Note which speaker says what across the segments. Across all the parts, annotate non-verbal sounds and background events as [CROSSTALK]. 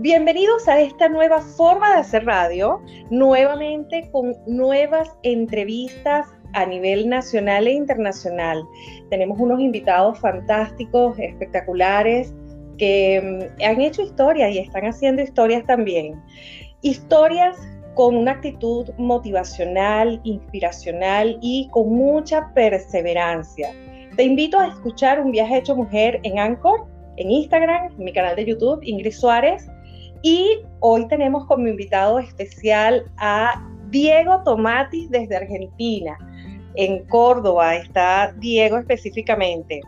Speaker 1: Bienvenidos a esta nueva forma de hacer radio, nuevamente con nuevas entrevistas a nivel nacional e internacional. Tenemos unos invitados fantásticos, espectaculares, que mm, han hecho historias y están haciendo historias también. Historias con una actitud motivacional, inspiracional y con mucha perseverancia. Te invito a escuchar Un viaje hecho mujer en Anchor, en Instagram, en mi canal de YouTube, Ingrid Suárez. Y hoy tenemos como invitado especial a Diego Tomati desde Argentina. En Córdoba está Diego específicamente.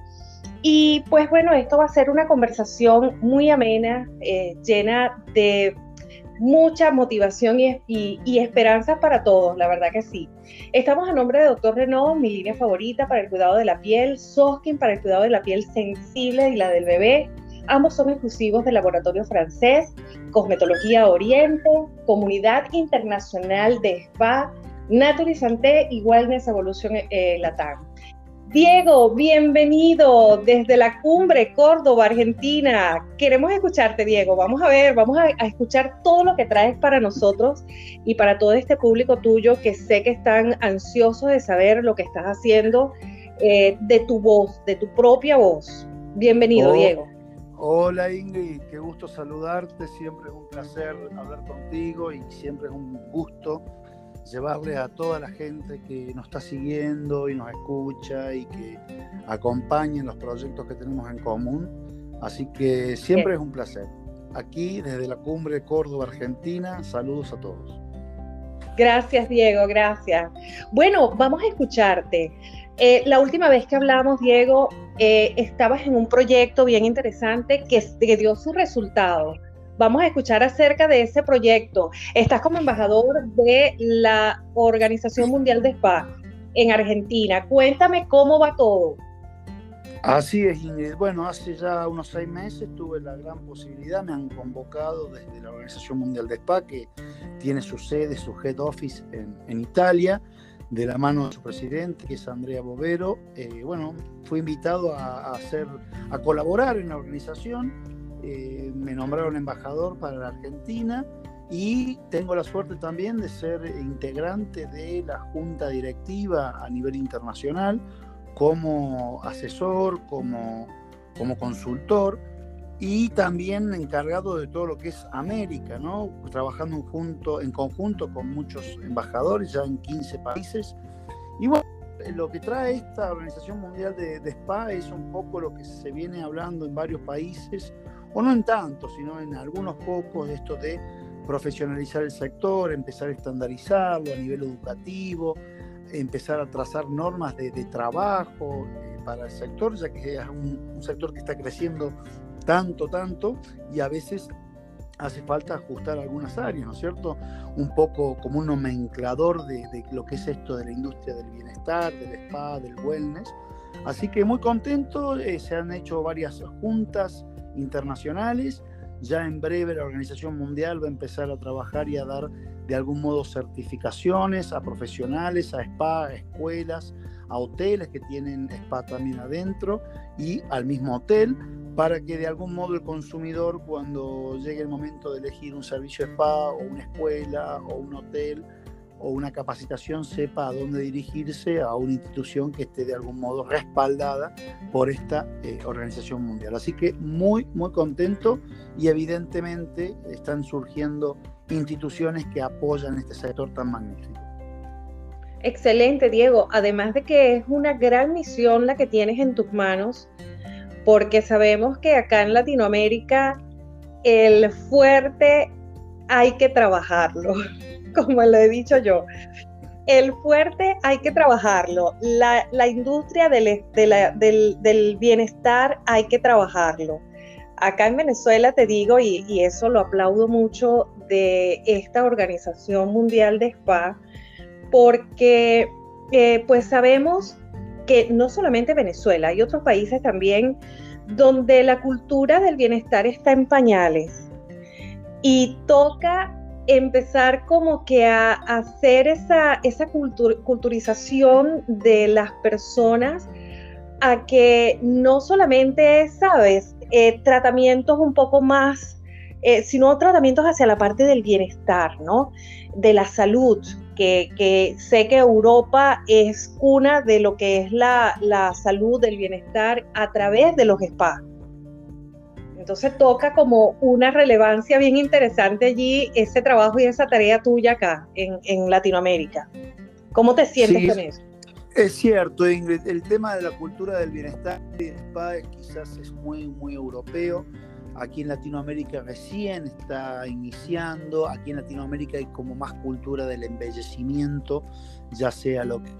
Speaker 1: Y pues bueno, esto va a ser una conversación muy amena, eh, llena de mucha motivación y, y, esperanza para todos, la verdad que sí. Estamos a nombre de Doctor Renault, mi línea favorita para el cuidado de la piel, Soskin para el cuidado de la piel sensible y la del bebé. Ambos son exclusivos del laboratorio francés, Cosmetología Oriente, Comunidad Internacional de Spa, Naturalizante y Wellness Evolution eh, Latam. Diego, bienvenido desde la cumbre Córdoba, Argentina. Queremos escucharte, Diego. Vamos a ver, vamos a, escuchar todo lo que traes para nosotros y para todo este público tuyo que sé que están ansiosos de saber lo que estás haciendo eh, de tu voz, de tu propia voz. Bienvenido, oh, Diego.
Speaker 2: Hola Ingrid, qué gusto saludarte. Siempre es un placer hablar contigo y siempre es un gusto llevarle a toda la gente que nos está siguiendo y nos escucha y que acompañen los proyectos que tenemos en común. Así que siempre es un placer. Aquí desde la cumbre de Córdoba, Argentina, saludos a todos.
Speaker 1: Gracias, Diego, gracias. Bueno, vamos a escucharte. Eh, la última vez que hablamos, Diego, eh, estabas en un proyecto bien interesante que, que dio su resultado Vamos a escuchar acerca de ese proyecto. Estás como embajador de la Organización Mundial de Spa en Argentina. Cuéntame cómo va todo.
Speaker 2: Así es, Ingrid. Bueno, hace ya unos seis meses tuve la gran posibilidad, me han convocado desde la Organización Mundial de Spa, que tiene su sede, su head office en, Italia, de la mano de su presidente, que es Andrea Bovero. Eh, bueno, fui invitado a, hacer, a colaborar en la organización eh, me nombraron embajador para la Argentina y tengo la suerte también de ser integrante de la junta directiva a nivel internacional como asesor, como, como consultor y también encargado de todo lo que es América, ¿no? trabajando junto, en conjunto con muchos embajadores ya en 15 países. Y bueno, lo que trae esta Organización Mundial de, de SPA es un poco lo que se viene hablando en varios países, o no en tanto, sino en algunos pocos, esto de profesionalizar el sector, empezar a estandarizarlo a nivel educativo, empezar a trazar normas de, trabajo eh, para el sector, ya que es un, sector que está creciendo tanto, tanto, y a veces hace falta ajustar algunas áreas, ¿no es cierto? Un poco como un nomenclador de, lo que es esto de la industria del bienestar, del spa, del wellness. Así que muy contento, eh, se han hecho varias juntas, internacionales. Ya en breve la Organización Mundial va a empezar a trabajar y a dar de algún modo certificaciones a profesionales, a spa, a escuelas, a hoteles que tienen spa también adentro y al mismo hotel para que de algún modo el consumidor cuando llegue el momento de elegir un servicio spa o una escuela o un hotel o una capacitación sepa a dónde dirigirse a una institución que esté de algún modo respaldada por esta eh, organización mundial. Así que muy, muy contento y evidentemente están surgiendo instituciones que apoyan este sector tan magnífico.
Speaker 1: Excelente, Diego. Además de que es una gran misión la que tienes en tus manos, porque sabemos que acá en Latinoamérica el fuerte hay que trabajarlo. [LAUGHS] como lo he dicho yo. El fuerte hay que trabajarlo. La, industria del, del, bienestar hay que trabajarlo. Acá en Venezuela te digo, y, eso lo aplaudo mucho de esta Organización Mundial de Spa, porque eh, pues sabemos que no solamente Venezuela, hay otros países también donde la cultura del bienestar está en pañales y toca empezar como que a, hacer esa, esa culturización de las personas a que no solamente, sabes, eh, tratamientos un poco más eh, sino tratamientos hacia la parte del bienestar, ¿no? De la salud, que, que, sé que Europa es una de lo que es la, la salud, del bienestar a través de los spas. Entonces toca como una relevancia bien interesante allí ese trabajo y esa tarea tuya acá en, en Latinoamérica. ¿Cómo te sientes con eso?
Speaker 2: Es cierto, Ingrid, el tema de la cultura del bienestar y el spa quizás es muy, muy europeo. Aquí en Latinoamérica recién está iniciando. Aquí en Latinoamérica hay como más cultura del embellecimiento, ya sea lo que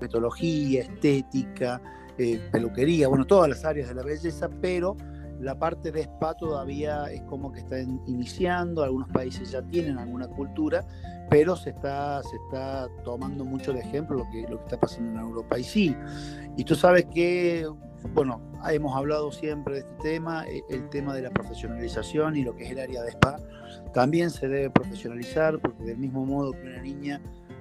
Speaker 2: metodología, estética, eh, peluquería, bueno, todas las áreas de la belleza, pero la parte de spa todavía es como que está iniciando, algunos países ya tienen alguna cultura, pero se está, se está tomando mucho de ejemplo lo que, lo que está pasando en Europa. Y sí, y tú sabes que, bueno, hemos hablado siempre de este tema, e, el tema de la profesionalización y lo que es el área de spa, también se debe profesionalizar porque del mismo modo que una niña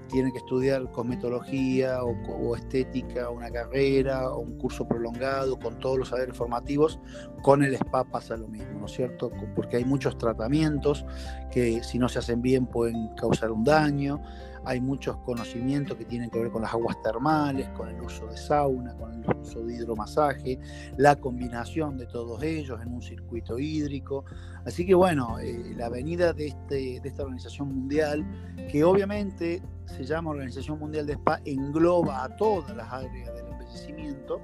Speaker 2: tiene que estudiar cosmetología o, estética, una carrera o un curso prolongado con todos los saberes formativos, con el spa pasa lo mismo, ¿no es cierto? Porque hay muchos tratamientos que si no se hacen bien pueden causar un daño, hay muchos conocimientos que tienen que ver con las aguas termales, con el uso de sauna, con el uso de hidromasaje, la combinación de todos ellos en un circuito hídrico. Así que bueno, eh, la venida de, este, de esta organización mundial, que obviamente se llama Organización Mundial de Spa, engloba a todas las áreas del envejecimiento.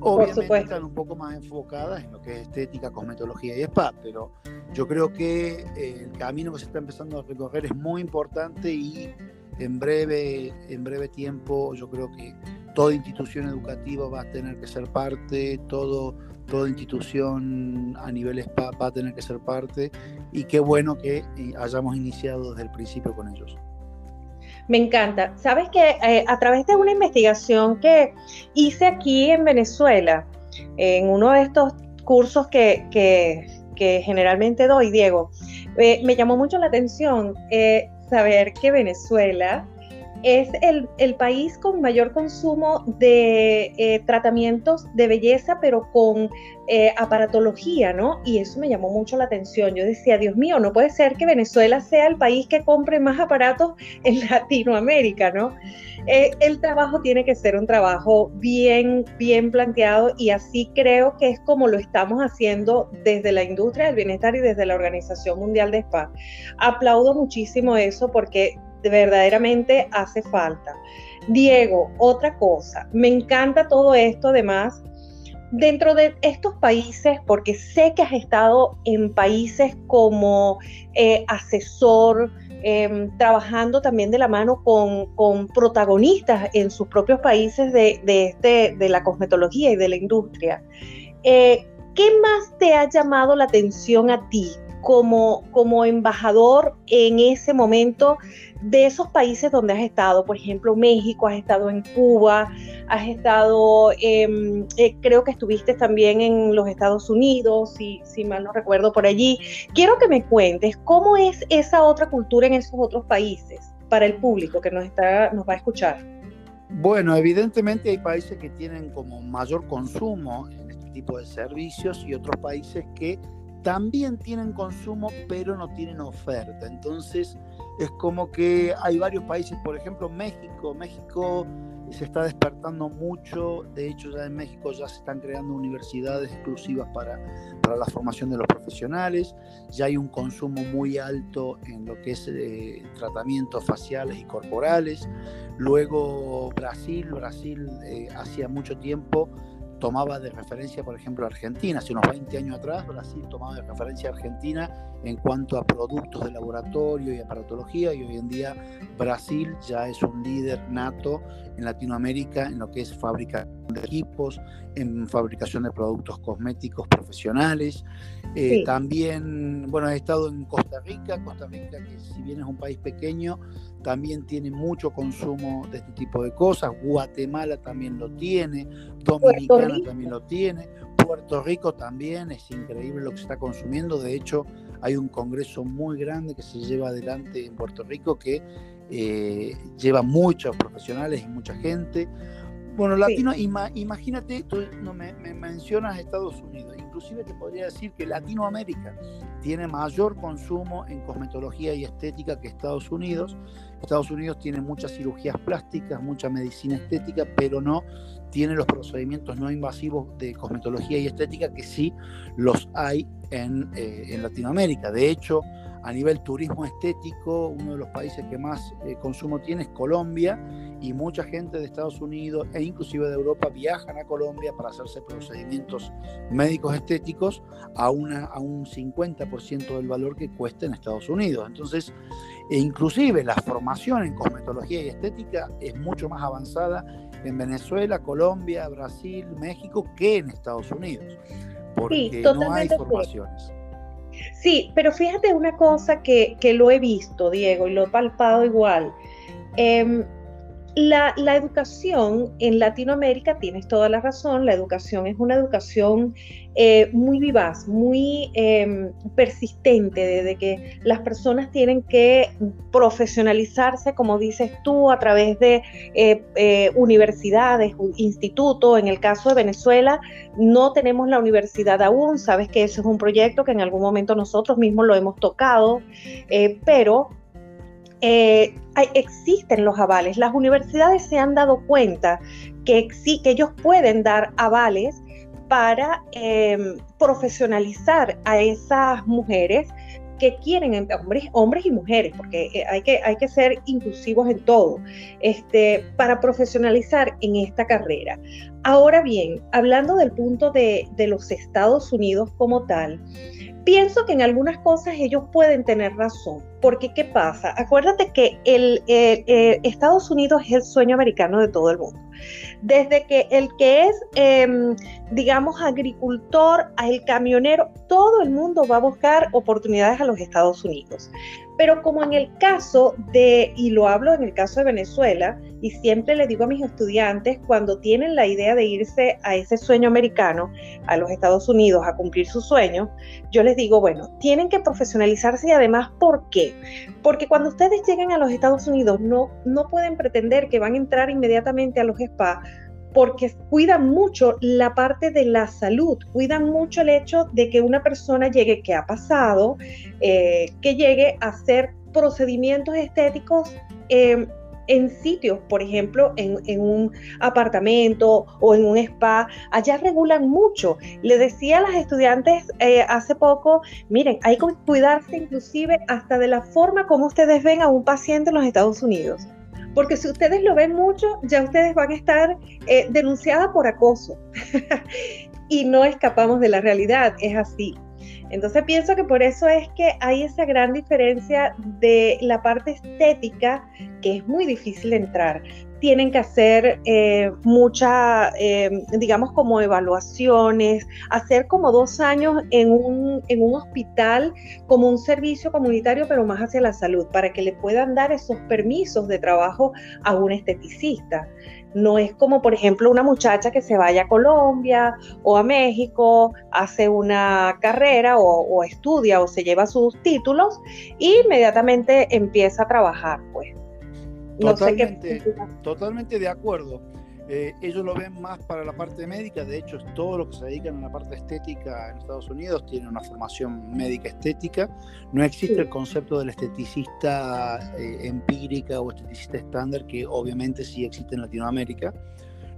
Speaker 2: Obviamente están un poco más enfocadas en lo que es estética, cosmetología y spa, pero yo creo que eh, el camino que se está empezando a recorrer es muy importante y en breve, en breve tiempo yo creo que toda institución educativa va a tener que ser parte, todo, toda institución a nivel spa va a tener que ser parte y qué bueno que eh, hayamos iniciado desde el principio con ellos.
Speaker 1: Me encanta. Sabes que eh, a través de una investigación que hice aquí en Venezuela, en uno de estos cursos que, generalmente doy, Diego, eh, me llamó mucho la atención saber que Venezuela es el, país con mayor consumo de eh, tratamientos de belleza, pero con eh, aparatología, ¿no? Y eso me llamó mucho la atención. Yo decía, Dios mío, no puede ser que Venezuela sea el país que compre más aparatos [LAUGHS] en Latinoamérica, ¿no? Eh, el trabajo tiene que ser un trabajo bien, bien planteado y así creo que es como lo estamos haciendo desde la industria del bienestar y desde la Organización Mundial de Spa. Aplaudo muchísimo eso porque verdaderamente hace falta. Diego, otra cosa, me encanta todo esto además dentro de estos países, porque sé que has estado en países como eh, asesor, em, trabajando también de la mano con, protagonistas en sus propios países de, este, de la cosmetología y de la industria. Eh, ¿Qué más te ha llamado la atención a ti como, como embajador en ese momento de esos países donde has estado, por ejemplo, México, has estado en Cuba, has estado, em, eh, creo que estuviste también en los Estados Unidos, si, si mal no recuerdo, por allí. Quiero que me cuentes cómo es esa otra cultura en esos otros países para el público que nos, está, nos va a escuchar.
Speaker 2: Bueno, evidentemente hay países que tienen como mayor consumo en este tipo de servicios y otros países que también tienen consumo, pero no tienen oferta. Entonces, es como que hay varios países, por ejemplo, México. México se está despertando mucho. De hecho, ya en México ya se están creando universidades exclusivas para, para la formación de los profesionales. Ya hay un consumo muy alto en lo que es eh, tratamientos faciales y corporales. Luego, Brasil. Brasil eh, hacía mucho tiempo tomaba de referencia, por ejemplo, Argentina. Hace unos 20 años atrás, Brasil tomaba de referencia a Argentina en cuanto a productos de laboratorio y aparatología, y hoy en día Brasil ya es un líder nato en Latinoamérica en lo que es fabricación de equipos, en fabricación de productos cosméticos profesionales. Eh, también, bueno, he estado en Costa Rica, Costa Rica que si bien es un país pequeño, también tiene mucho consumo de este tipo de cosas. Guatemala también lo tiene, Dominicana también lo tiene, Puerto Rico también, es increíble lo que se está consumiendo. De hecho, hay un congreso muy grande que se lleva adelante en Puerto Rico que eh, lleva muchos profesionales y mucha gente. Bueno, latino, imagínate, tú no, me, mencionas Estados Unidos, inclusive te podría decir que Latinoamérica tiene mayor consumo en cosmetología y estética que Estados Unidos. Estados Unidos tiene muchas cirugías plásticas, mucha medicina estética, pero no tiene los procedimientos no invasivos de cosmetología y estética que sí los hay en, eh, Latinoamérica. De hecho, a nivel turismo estético, uno de los países que más eh, consumo tiene es Colombia y mucha gente de Estados Unidos e inclusive de Europa viajan a Colombia para hacerse procedimientos médicos estéticos a, una, a un 50% del valor que cuesta en Estados Unidos. Entonces, e inclusive la formación en cosmetología y estética es mucho más avanzada en Venezuela, Colombia, Brasil, México que en Estados Unidos, porque no hay formaciones.
Speaker 1: Sí, pero fíjate una cosa que, que, lo he visto, Diego, y lo he palpado igual. Em, la, educación en Latinoamérica, tienes toda la razón, la educación es una educación eh, muy vivaz, muy em, persistente, desde que las personas tienen que profesionalizarse, como dices tú, a través de eh, eh, universidades, institutos. En el caso de Venezuela, no tenemos la universidad aún, sabes que ese es un proyecto que en algún momento nosotros mismos lo hemos tocado, pero eh, existen los avales. Las universidades se han dado cuenta que, que ellos pueden dar avales para em, profesionalizar a esas mujeres que quieren, em, hombres, hombres y mujeres, porque eh, hay que, ser inclusivos en todo, este, para profesionalizar en esta carrera. Ahora bien, hablando del punto de los Estados Unidos como tal, pienso que en algunas cosas ellos pueden tener razón, porque ¿qué pasa? Acuérdate que el, Estados Unidos es el sueño americano de todo el mundo. Desde que el que es, em, digamos, agricultor el camionero, todo el mundo va a buscar oportunidades a los Estados Unidos. Pero como en el caso de, y lo hablo en el caso de Venezuela, y siempre le digo a mis estudiantes, cuando tienen la idea de irse a ese sueño americano, a los Estados Unidos, a cumplir su sueño, yo les digo, bueno, tienen que profesionalizarse y además, ¿por qué? Porque cuando ustedes llegan a los Estados Unidos, no, no pueden pretender que van a entrar inmediatamente a los spas porque cuidan mucho la parte de la salud, cuidan mucho el hecho de que una persona llegue, que ha pasado, eh, que llegue a hacer procedimientos estéticos eh, en sitios, por ejemplo, en, un apartamento o en un spa, allá regulan mucho. Le decía a las estudiantes eh, hace poco, miren, hay que cuidarse inclusive hasta de la forma como ustedes ven a un paciente en los Estados Unidos. Porque si ustedes lo ven mucho, ya ustedes van a estar eh, denunciadas por acoso. [LAUGHS] y no escapamos de la realidad, es así. Entonces pienso que por eso es que hay esa gran diferencia de la parte estética, que es muy difícil entrar. Tienen que hacer eh, muchas, eh, digamos, como evaluaciones, hacer como dos años en un, en un hospital como un servicio comunitario, pero más hacia la salud, para que le puedan dar esos permisos de trabajo a un esteticista. No es como, por ejemplo, una muchacha que se vaya a Colombia o a México, hace una carrera o, estudia o se lleva sus títulos y inmediatamente empieza a trabajar, pues.
Speaker 2: Totalmente, totalmente de acuerdo. Eh, ellos lo ven más para la parte médica, de hecho, todo lo que se dedican a la parte estética en Estados Unidos tiene una formación médica estética. No existe el concepto del esteticista eh, empírica o esteticista estándar, que obviamente sí existe en Latinoamérica.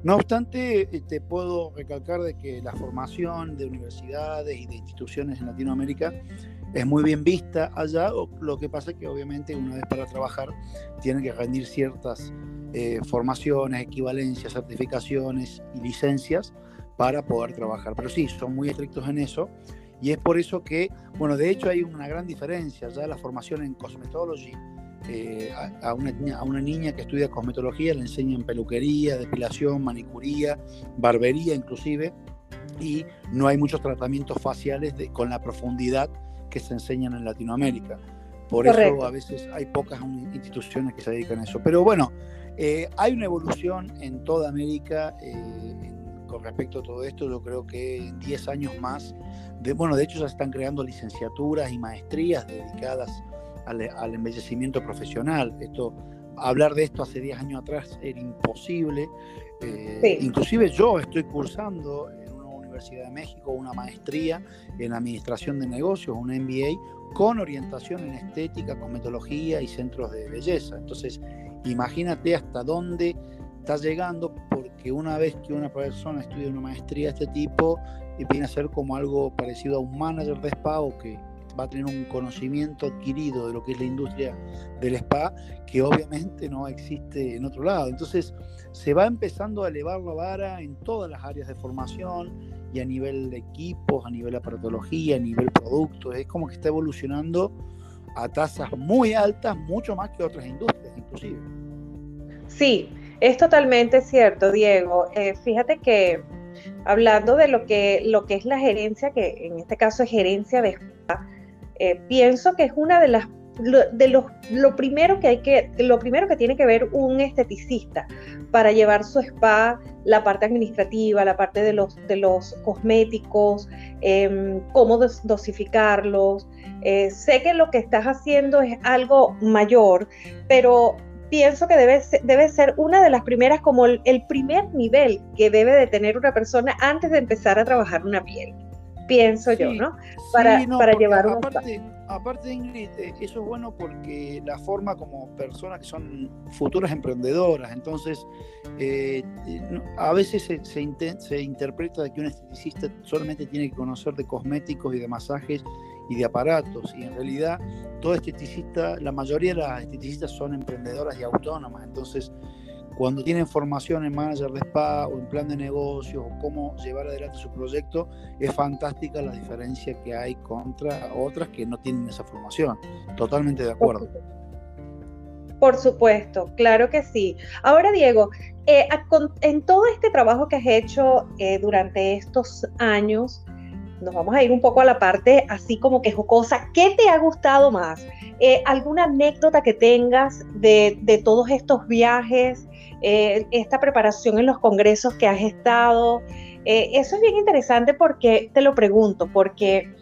Speaker 2: No obstante, eh, te puedo recalcar de que la formación de universidades y de instituciones en Latinoamérica es muy bien vista allá, lo que pasa es que obviamente una vez para trabajar tienen que rendir ciertas eh, formaciones, equivalencias, certificaciones y licencias para poder trabajar. Pero sí, son muy estrictos en eso y es por eso que, bueno, de hecho hay una gran diferencia ya la formación en cosmetology. Eh, a, una, a, una, niña que estudia cosmetología le enseñan peluquería, depilación, manicuría, barbería inclusive, y no hay muchos tratamientos faciales de, con la profundidad que se enseñan en Latinoamérica. Por eso a veces hay pocas instituciones que se dedican a eso. Pero bueno, eh, hay una evolución en toda América eh, con respecto a todo esto. Yo creo que en 10 años más, de, bueno, de hecho ya se están creando licenciaturas y maestrías dedicadas al, embellecimiento profesional. Esto hablar de esto hace 10 años atrás era imposible. Eh, inclusive yo estoy cursando en una Universidad de México una maestría en Administración de Negocios, un MBA, con orientación en estética, cosmetología y centros de belleza. Entonces, imagínate hasta dónde está llegando, porque una vez que una persona estudia una maestría de este tipo, viene a ser como algo parecido a un manager de spa o que va a tener un conocimiento adquirido de lo que es la industria del spa que obviamente no existe en otro lado. Entonces se va empezando a elevar la vara en todas las áreas de formación y a nivel de equipos, a nivel de aparatología, a nivel producto. Es como que está evolucionando a tasas muy altas, mucho más que otras industrias inclusive.
Speaker 1: Sí, es totalmente cierto, Diego. Eh, fíjate que hablando de lo que, lo que es la gerencia, que en este caso es gerencia de spa, eh, pienso que es una de las de los, lo primero que hay que, lo primero que tiene que ver un esteticista para llevar su spa, la parte administrativa, la parte de los, de los cosméticos, em, cómo dosificarlos. Eh, sé que lo que estás haciendo es algo mayor, pero pienso que debe debe ser una de las primeras, como el, primer nivel que debe de tener una persona antes de empezar a trabajar una piel. Pienso yo, ¿no?
Speaker 2: Para, para llevar un aparte, aparte, Ingrid, eh, eso es bueno porque la forma como personas que son futuras emprendedoras, entonces eh, a veces se, se, se interpreta que un esteticista solamente tiene que conocer de cosméticos y de masajes y de aparatos. Y en realidad, todo esteticista, la mayoría de las esteticistas son emprendedoras y autónomas. Entonces, cuando tienen formación en manager de spa o en plan de negocio o cómo llevar adelante su proyecto, es fantástica la diferencia que hay contra otras que no tienen esa formación. Totalmente de acuerdo.
Speaker 1: Por supuesto, claro que sí. Ahora, Diego, eh, en todo este trabajo que has hecho eh, durante estos años, nos vamos a ir un poco a la parte así como que jocosa. ¿Qué te ha gustado más? Eh, ¿Alguna anécdota que tengas de, todos estos viajes, eh, esta preparación en los congresos que has estado? Eh, eso es bien interesante porque te lo pregunto, porque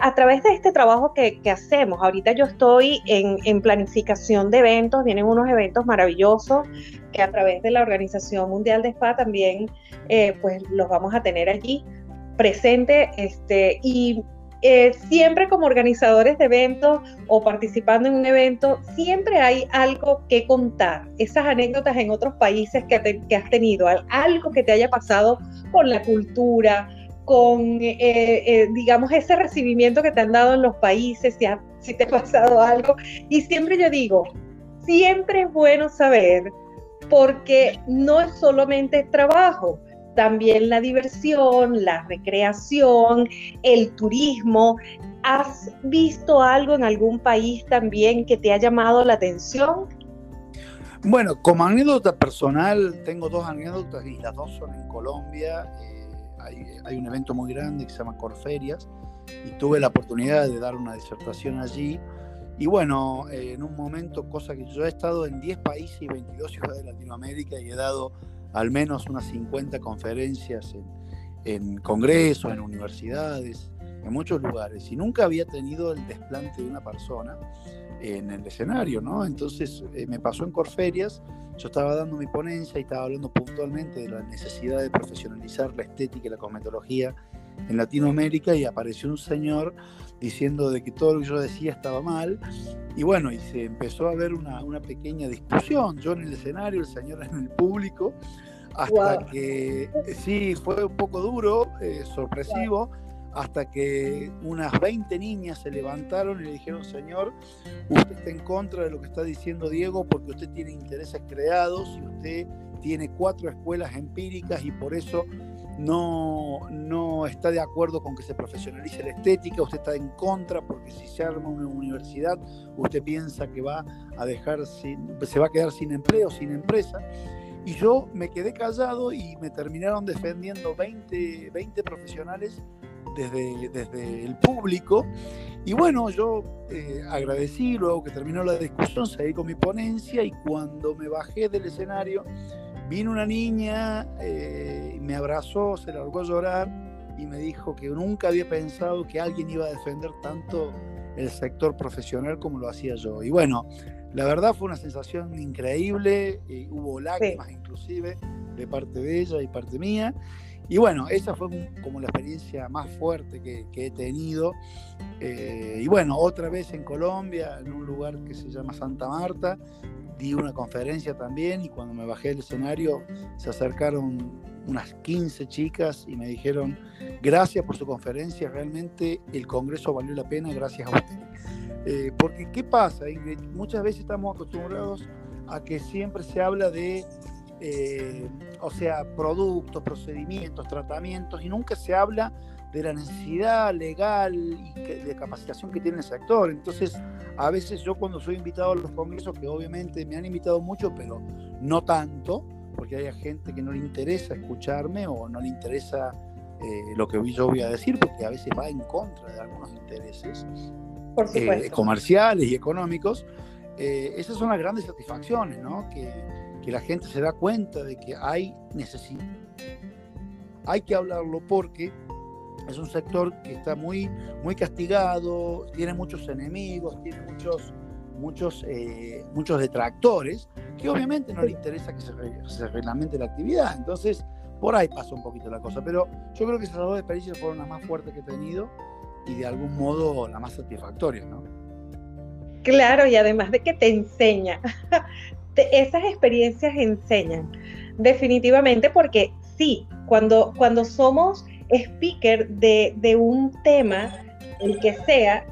Speaker 1: a través de este trabajo que, hacemos, ahorita yo estoy en, en, planificación de eventos, vienen unos eventos maravillosos que a través de la Organización Mundial de Spa también pues los vamos a tener allí presente este, y eh, siempre como organizadores de eventos o participando en un evento, siempre hay algo que contar. Esas anécdotas en otros países que, has tenido, algo que te haya pasado con la cultura, con, eh, eh, digamos, ese recibimiento que te han dado en los países, si, si te ha pasado algo. Y siempre yo digo, siempre es bueno saber, porque no es solamente trabajo, también la diversión, la recreación, el turismo. ¿Has visto algo en algún país también que te ha llamado la atención?
Speaker 2: Bueno, como anécdota personal, tengo dos anécdotas y las dos son en Colombia. Eh, hay, un evento muy grande que se llama Corferias y tuve la oportunidad de dar una disertación allí. Y bueno, eh, en un momento, cosa que yo he estado en 10 países y 22 ciudades de Latinoamérica y he dado al menos unas 50 conferencias en, congresos, en universidades, en muchos lugares, y nunca había tenido el desplante de una persona en el escenario, ¿no? Entonces eh, me pasó en Corferias, yo estaba dando mi ponencia y estaba hablando puntualmente de la necesidad de profesionalizar la estética y la cosmetología en Latinoamérica y apareció un señor diciendo de que todo lo que yo decía estaba mal. Y bueno, y se empezó a ver una, una pequeña discusión, yo en el escenario, el señor en el público, hasta que sí, fue un poco duro, eh, sorpresivo, hasta que unas 20 niñas se levantaron y le dijeron, señor, usted está en contra de lo que está diciendo Diego porque usted tiene intereses creados y usted tiene cuatro escuelas empíricas y por eso no, no está de acuerdo con que se profesionalice la estética, usted está en contra porque si se arma una universidad, usted piensa que va a dejar sin, se va a quedar sin empleo, sin empresa. Y yo me quedé callado y me terminaron defendiendo 20, 20 profesionales desde, desde el público. Y bueno, yo eh, agradecí, luego que terminó la discusión, seguí con mi ponencia y cuando me bajé del escenario, vino una niña, eh, me abrazó, se largó a llorar y me dijo que nunca había pensado que alguien iba a defender tanto el sector profesional como lo hacía yo. Y bueno, La verdad fue una sensación increíble, eh, hubo lágrimas inclusive de parte de ella y parte mía. Y bueno, esa fue como la experiencia más fuerte que, he tenido. Eh, y bueno, otra vez en Colombia, en un lugar que se llama Santa Marta, di una conferencia también y cuando me bajé del escenario se acercaron unas 15 chicas y me dijeron, gracias por su conferencia, realmente el Congreso valió la pena gracias a usted. Eh, porque, ¿qué pasa, Ingrid? Muchas veces estamos acostumbrados a que siempre se habla de, eh, o sea, productos, procedimientos, tratamientos, y nunca se habla de la necesidad legal y de capacitación que tiene el sector. Entonces, a veces yo cuando soy invitado a los congresos, que obviamente me han invitado mucho, pero no tanto, porque hay gente que no le interesa escucharme o no le interesa eh, lo que yo voy a decir, porque a veces va en contra de algunos intereses eh, comerciales y económicos. Eh, esas son las grandes satisfacciones, ¿no? Que, que la gente se da cuenta de que hay necesidad. Hay que hablarlo porque es un sector que está muy, muy castigado, tiene muchos enemigos, tiene muchos, muchos, eh, muchos detractores, que obviamente no le interesa que se, se, reglamente la actividad. Entonces, por ahí pasa un poquito la cosa. Pero yo creo que esas dos experiencias fueron las más fuertes que he tenido y de algún modo las más satisfactorias, ¿no?
Speaker 1: Claro, y además de que te enseña, esas experiencias enseñan, definitivamente, porque sí, cuando, cuando somos speaker de, un tema, el que sea,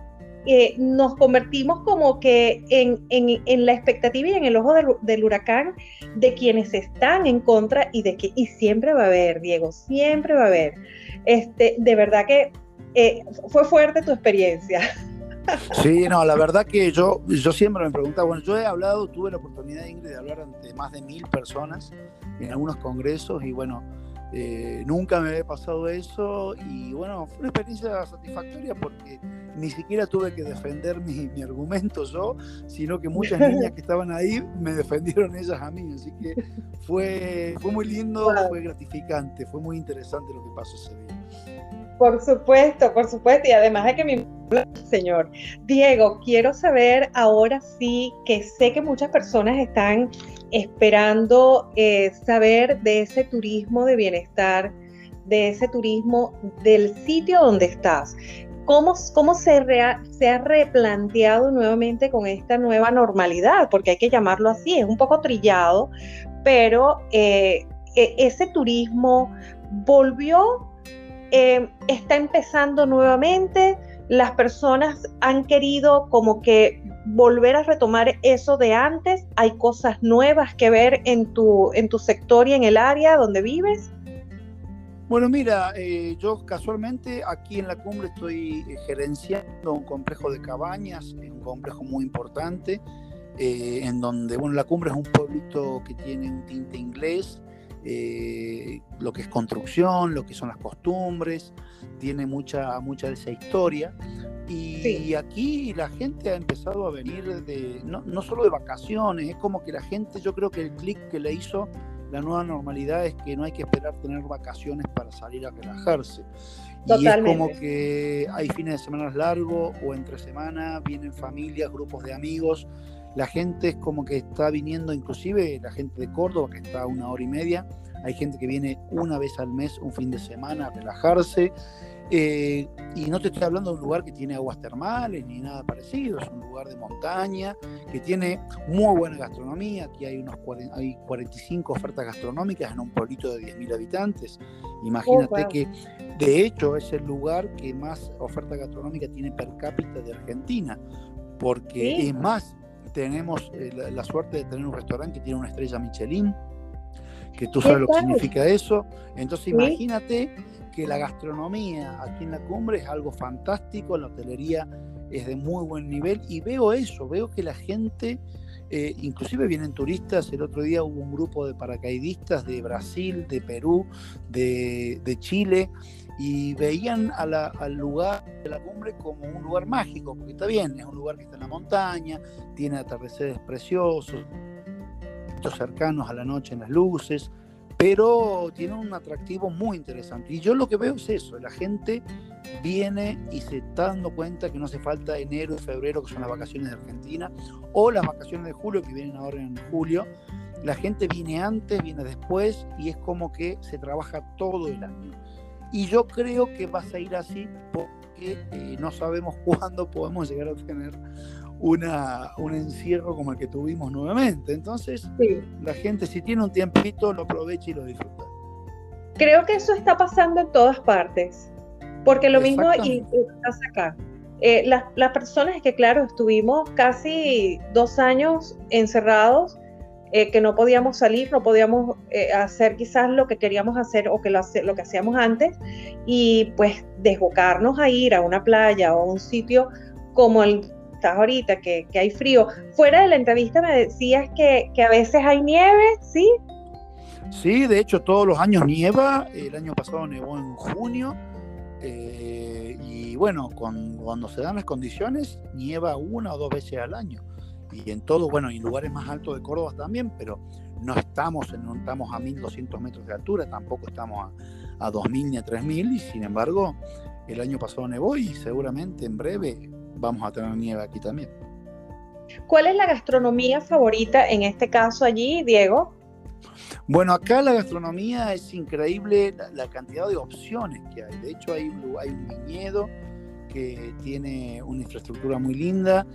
Speaker 1: eh, nos convertimos como que en, la expectativa y en el ojo del, huracán de quienes están en contra y de que y siempre va a haber, Diego, siempre va a haber. Este, de verdad que eh, fue fuerte tu experiencia. [LAUGHS]
Speaker 2: Sí, no, la verdad que yo, yo siempre me preguntaba, bueno, yo he hablado, tuve la oportunidad, Ingrid, de hablar ante más de mil personas en algunos congresos y bueno, eh, nunca me había pasado eso y bueno, fue una experiencia satisfactoria porque ni siquiera tuve que defender mi, argumento yo, sino que muchas [LAUGHS] niñas que estaban ahí me defendieron ellas a mí, así que fue, fue muy lindo, fue gratificante, fue muy interesante lo que pasó ese día.
Speaker 1: Por supuesto, por supuesto, y además de que mi señor Diego, quiero saber ahora sí que sé que muchas personas están esperando eh, saber de ese turismo de bienestar, de ese turismo del sitio donde estás. ¿Cómo, cómo se, ha replanteado nuevamente con esta nueva normalidad? Porque hay que llamarlo así, es un poco trillado, pero eh, e, ese turismo volvió, eh, está empezando nuevamente, las personas han querido como que volver a retomar eso de antes? ¿Hay cosas nuevas que ver en tu, en tu sector y en el área donde vives?
Speaker 2: Bueno, mira, eh, yo casualmente aquí en la cumbre estoy eh, gerenciando un complejo de cabañas, un complejo muy importante, eh, en donde, bueno, la cumbre es un pueblito que tiene un tinte inglés, lo que es construcción, lo que son las costumbres, tiene mucha, mucha de esa historia. Y aquí la gente ha empezado a venir de, no, no, solo de vacaciones, es como que la gente, yo creo que el clic que le hizo la nueva normalidad es que no hay que esperar tener vacaciones para salir a relajarse. Y es como que hay fines de semana largos o entre semana vienen familias, grupos de amigos. La gente es como que está viniendo, inclusive la gente de Córdoba, que está a una hora y media. Hay gente que viene una vez al mes, un fin de semana, a relajarse. Eh, y no te estoy hablando de un lugar que tiene aguas termales ni nada parecido, es un lugar de montaña que tiene muy buena gastronomía. Aquí hay, unos, hay 45 ofertas gastronómicas en un pueblito de 10.000 habitantes. Imagínate que de hecho es el lugar que más oferta gastronómica tiene per cápita de Argentina, porque es más, tenemos eh, la, suerte de tener un restaurante que tiene una estrella Michelin, que tú sabes lo que significa eso. Entonces imagínate que la gastronomía aquí en la cumbre es algo fantástico, la hotelería es de muy buen nivel y veo eso, veo que la gente, eh, inclusive vienen turistas, el otro día hubo un grupo de paracaidistas de Brasil, de Perú, de, Chile y veían al lugar de la cumbre como un lugar mágico, porque está bien, es un lugar que está en la montaña, tiene atardeceres preciosos, cercanos a la noche en las luces, pero tiene un atractivo muy interesante. Y yo lo que veo es eso, la gente viene y se está dando cuenta que no hace falta enero y febrero, que son las vacaciones de Argentina, o las vacaciones de julio, que vienen ahora en julio. La gente viene antes, viene después, y es como que se trabaja todo el año. Y yo creo que va a seguir así porque eh, no sabemos [LAUGHS] cuándo podemos llegar a tener una, un encierro como el que tuvimos nuevamente. Entonces, la gente si tiene un tiempito, lo aprovecha y lo disfruta.
Speaker 1: Creo que eso está pasando en todas partes, porque lo mismo y, pasa acá. Eh, las, las, personas que, claro, estuvimos casi dos años encerrados, eh, que no podíamos salir, no podíamos eh, hacer quizás lo que queríamos hacer o que lo, lo que hacíamos antes, y pues desbocarnos a ir a una playa o a un sitio como el estás ahorita, que, que, hay frío. Fuera de la entrevista me decías que, que, a veces hay nieve, ¿sí?
Speaker 2: Sí, de hecho todos los años nieva. El año pasado nevó en junio. Eh, y bueno, cuando se dan las condiciones, nieva una o dos veces al año. Y en todo, bueno, en lugares más altos de Córdoba también, pero no estamos, no estamos a 1200 metros de altura, tampoco estamos a, a 2000 ni a 3000, y sin embargo, el año pasado nevó y seguramente en breve vamos a tener nieve aquí también.
Speaker 1: ¿Cuál es la gastronomía favorita en este caso allí, Diego?
Speaker 2: Bueno, acá la gastronomía es increíble la, cantidad de opciones que hay. De hecho, hay hay un viñedo que tiene una infraestructura muy linda.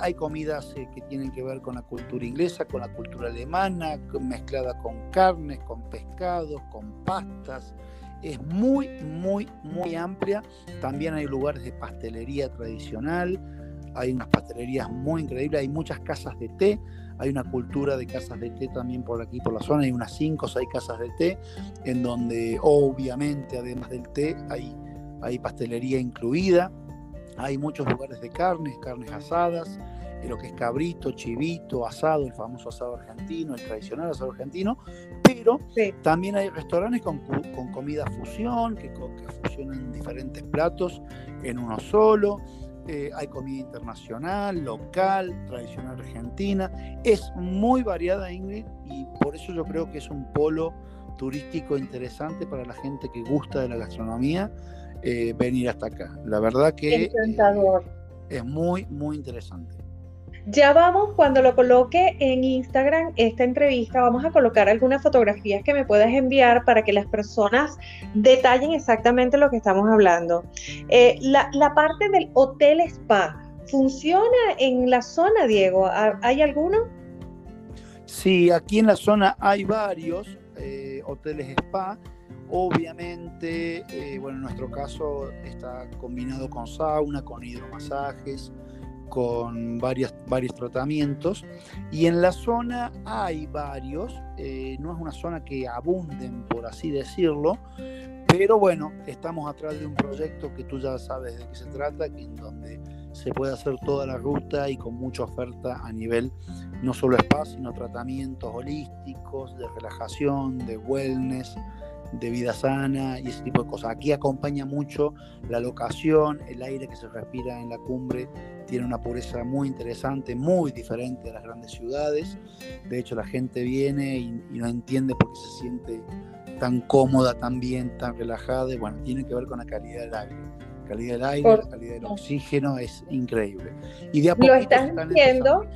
Speaker 2: Hay comidas eh, que tienen que ver con la cultura inglesa, con la cultura alemana, mezclada con carnes, con pescados, con pastas es muy, muy, muy amplia. También hay lugares de pastelería tradicional, hay unas pastelerías muy increíbles, hay muchas casas de té, hay una cultura de casas de té también por aquí, por la zona, hay unas 5 o 6 casas de té, en donde obviamente, además del té, hay, hay pastelería incluida, hay muchos lugares de carnes, carnes asadas, lo que es cabrito, chivito, asado, el famoso asado argentino, el tradicional asado argentino, pero también hay restaurantes con, comida fusión, que, fusionan diferentes platos en uno solo. Eh, hay comida internacional, local, tradicional argentina. Es muy variada, Ingrid, y por eso yo creo que es un polo turístico interesante para la gente que gusta de la gastronomía eh, venir hasta acá. La verdad que eh, es muy, muy interesante.
Speaker 1: Ya vamos, cuando lo coloque en Instagram, esta entrevista, vamos a colocar algunas fotografías que me puedas enviar para que las personas detallen exactamente lo que estamos hablando. Eh, la, parte del hotel spa, ¿funciona en la zona, Diego? ¿Hay alguno?
Speaker 2: Sí, aquí en la zona hay varios eh, hoteles spa. Obviamente, eh, bueno, en nuestro caso está combinado con sauna, con hidromasajes, con varios tratamientos. Y en la zona hay varios, eh, no es una zona que abunden, por así decirlo, pero bueno, estamos atrás de un proyecto que tú ya sabes de qué se trata, en donde se puede hacer toda la ruta y con mucha oferta a nivel no solo spa, sino tratamientos holísticos, de relajación, de wellness, de vida sana y ese tipo de cosas. Aquí acompaña mucho la locación, el aire que se respira en la cumbre tiene una pureza muy interesante, muy diferente de las grandes ciudades. De hecho, la gente viene y, no entiende por qué se siente tan cómoda, tan bien, tan relajada. Y bueno, tiene que ver con la calidad del aire. La calidad del aire, la calidad del oxígeno es increíble.
Speaker 1: Y de a Lo estás diciendo.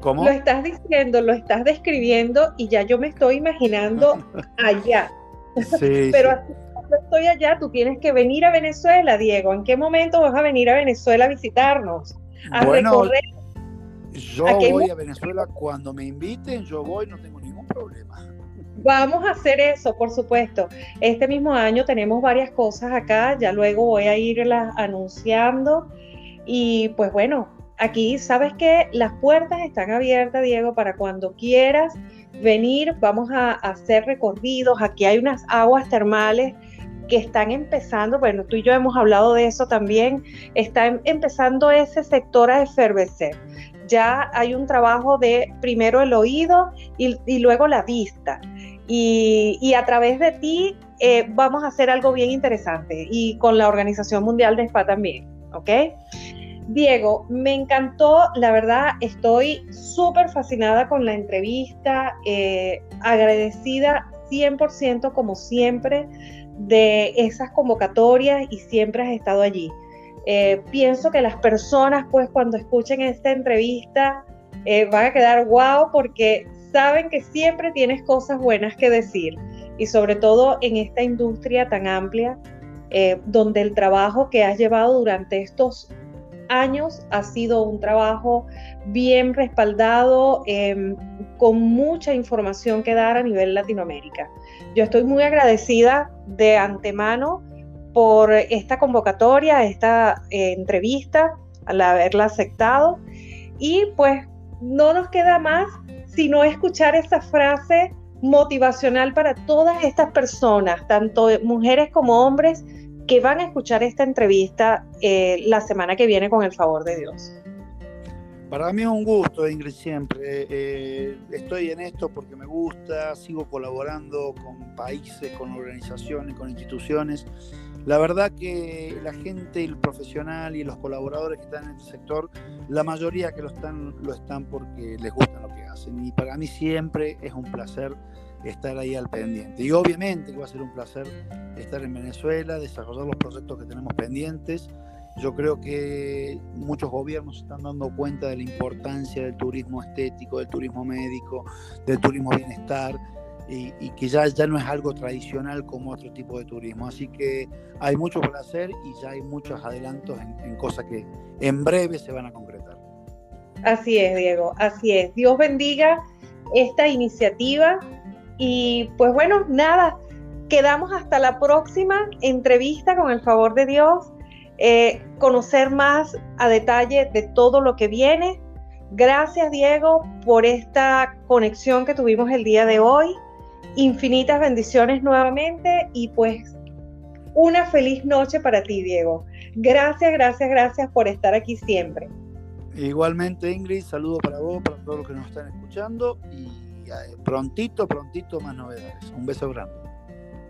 Speaker 1: ¿Cómo? Lo estás diciendo, lo estás describiendo y ya yo me estoy imaginando [LAUGHS] allá. [LAUGHS] Pero cuando estoy allá, tú tienes que venir a Venezuela, Diego. ¿En qué momento vas a venir a Venezuela a visitarnos? A
Speaker 2: bueno, Yo voy a Venezuela cuando me inviten, yo voy, no tengo ningún problema.
Speaker 1: Vamos a hacer eso, por supuesto. Este mismo año tenemos varias cosas acá, ya luego voy a irlas anunciando. Y pues bueno, aquí sabes que las puertas están abiertas, Diego, para cuando quieras venir, vamos a, hacer recorridos. Aquí hay unas aguas termales que están empezando, bueno, tú y yo hemos hablado de eso también, está em, empezando ese sector a efervecer. Ya hay un trabajo de primero el oído y, luego la vista. Y, a través de ti eh, vamos a hacer algo bien interesante y con la Organización Mundial de Spa también, ¿ok? Diego, me encantó, la verdad estoy súper fascinada con la entrevista, eh, agradecida 100% como siempre de esas convocatorias y siempre has estado allí. Eh, pienso que las personas, pues, cuando escuchen esta entrevista, eh, van a quedar wow porque saben que siempre tienes cosas buenas que decir y sobre todo en esta industria tan amplia, eh, donde el trabajo que has llevado durante estos años ha sido un trabajo bien respaldado, em, con mucha información que dar a nivel Latinoamérica. Yo estoy muy agradecida de antemano por esta convocatoria, esta eh, entrevista, al haberla aceptado. Y pues no nos queda más sino escuchar esa frase motivacional para todas estas personas, tanto mujeres como hombres, que van a escuchar esta entrevista eh, la semana que viene con el favor de Dios.
Speaker 2: Para mí es un gusto, Ingrid, siempre. Eh, estoy en esto porque me gusta, sigo colaborando con países, con organizaciones, con instituciones. La verdad que la gente, el profesional y los colaboradores que están en este sector, la mayoría que lo están, lo están porque les gusta lo que hacen. Y para mí siempre es un placer estar ahí al pendiente. Y obviamente que va a ser un placer estar en Venezuela, desarrollar los proyectos que tenemos pendientes. Yo creo que muchos gobiernos están dando cuenta de la importancia del turismo estético, del turismo médico, del turismo bienestar, y, que ya, ya no es algo tradicional como otro tipo de turismo. Así que hay mucho por hacer y ya hay muchos adelantos en, en cosas que en breve se van a concretar.
Speaker 1: Así es, Diego, así es. Dios bendiga esta iniciativa y pues bueno, nada, quedamos hasta la próxima entrevista con el favor de Dios, eh, conocer más a detalle de todo lo que viene. Gracias Diego por esta conexión que tuvimos el día de hoy. Infinitas bendiciones nuevamente y pues una feliz noche para ti Diego. Gracias, gracias, gracias por estar aquí siempre.
Speaker 2: Igualmente Ingrid, saludo para vos, para todos los que nos están escuchando eh, prontito, prontito más novedades. Un beso grande.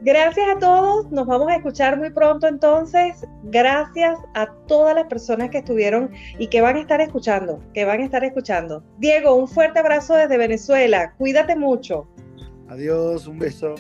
Speaker 1: Gracias a todos, nos vamos a escuchar muy pronto entonces. Gracias a todas las personas que estuvieron y que van a estar escuchando, que van a estar escuchando. Diego, un fuerte abrazo desde Venezuela, cuídate mucho.
Speaker 2: Adiós, un beso.